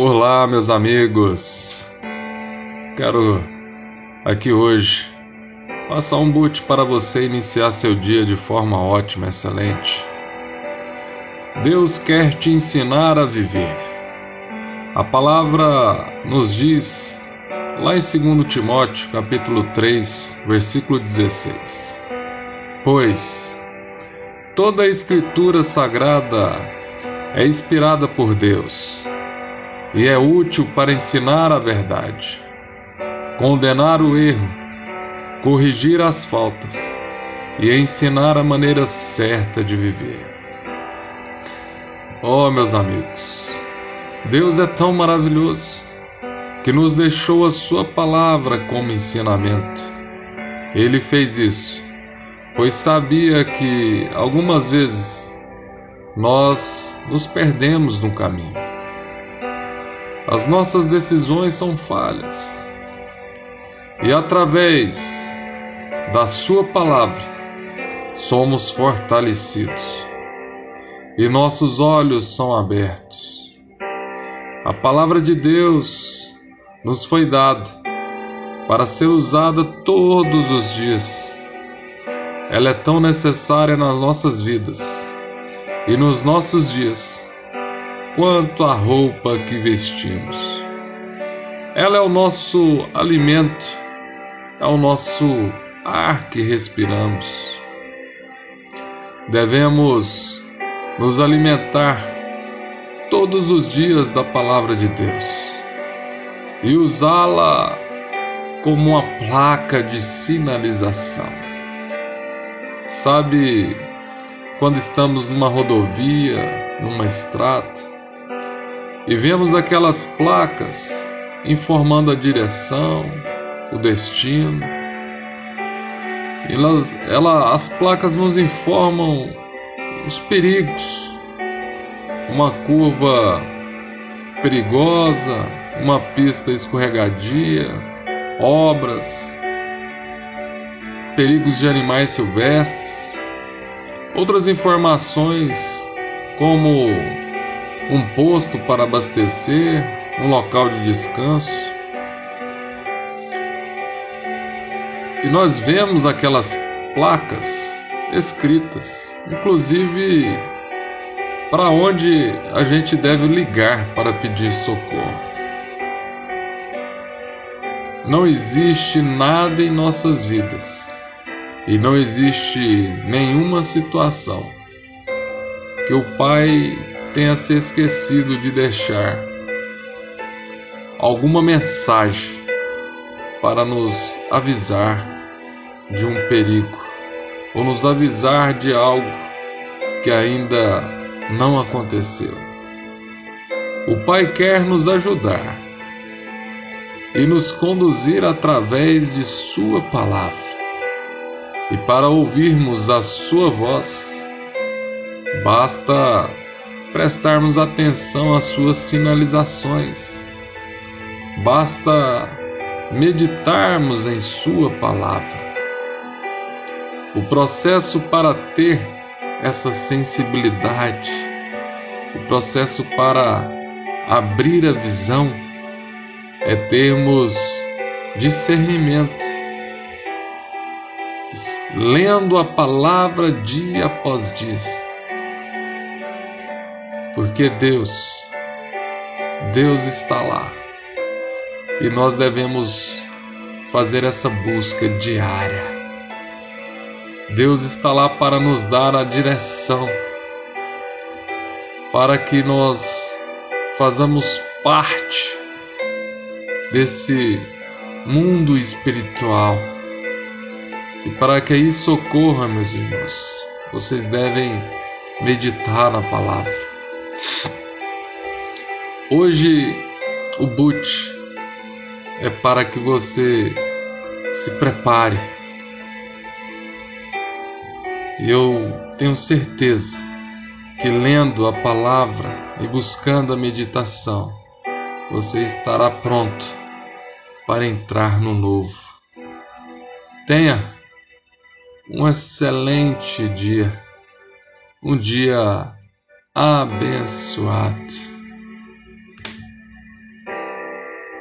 Olá, meus amigos. Quero aqui hoje passar um boot para você iniciar seu dia de forma ótima, excelente. Deus quer te ensinar a viver. A palavra nos diz lá em 2 Timóteo, capítulo 3, versículo 16. Pois toda a escritura sagrada é inspirada por Deus e é útil para ensinar a verdade, condenar o erro, corrigir as faltas e ensinar a maneira certa de viver. Oh, meus amigos, Deus é tão maravilhoso que nos deixou a Sua palavra como ensinamento. Ele fez isso, pois sabia que algumas vezes nós nos perdemos no caminho as nossas decisões são falhas. E através da Sua palavra somos fortalecidos e nossos olhos são abertos. A palavra de Deus nos foi dada para ser usada todos os dias. Ela é tão necessária nas nossas vidas e nos nossos dias quanto a roupa que vestimos. Ela é o nosso alimento, é o nosso ar que respiramos. Devemos nos alimentar todos os dias da palavra de Deus e usá-la como uma placa de sinalização. Sabe, quando estamos numa rodovia, numa estrada, e vemos aquelas placas informando a direção, o destino. Elas, ela, as placas nos informam os perigos, uma curva perigosa, uma pista escorregadia, obras, perigos de animais silvestres, outras informações como um posto para abastecer, um local de descanso. E nós vemos aquelas placas escritas, inclusive para onde a gente deve ligar para pedir socorro. Não existe nada em nossas vidas e não existe nenhuma situação que o Pai tenha se esquecido de deixar alguma mensagem para nos avisar de um perigo ou nos avisar de algo que ainda não aconteceu. O Pai quer nos ajudar e nos conduzir através de Sua palavra. E para ouvirmos a Sua voz, basta prestarmos atenção às suas sinalizações. Basta meditarmos em Sua palavra. O processo para ter essa sensibilidade, o processo para abrir a visão, é termos discernimento, lendo a palavra dia após dia porque Deus, Deus está lá. E nós devemos fazer essa busca diária. Deus está lá para nos dar a direção, para que nós façamos parte desse mundo espiritual. E para que isso ocorra, meus irmãos, vocês devem meditar na palavra. Hoje o boot é para que você se prepare. Eu tenho certeza que lendo a palavra e buscando a meditação, você estará pronto para entrar no novo. Tenha um excelente dia, um dia abençoado.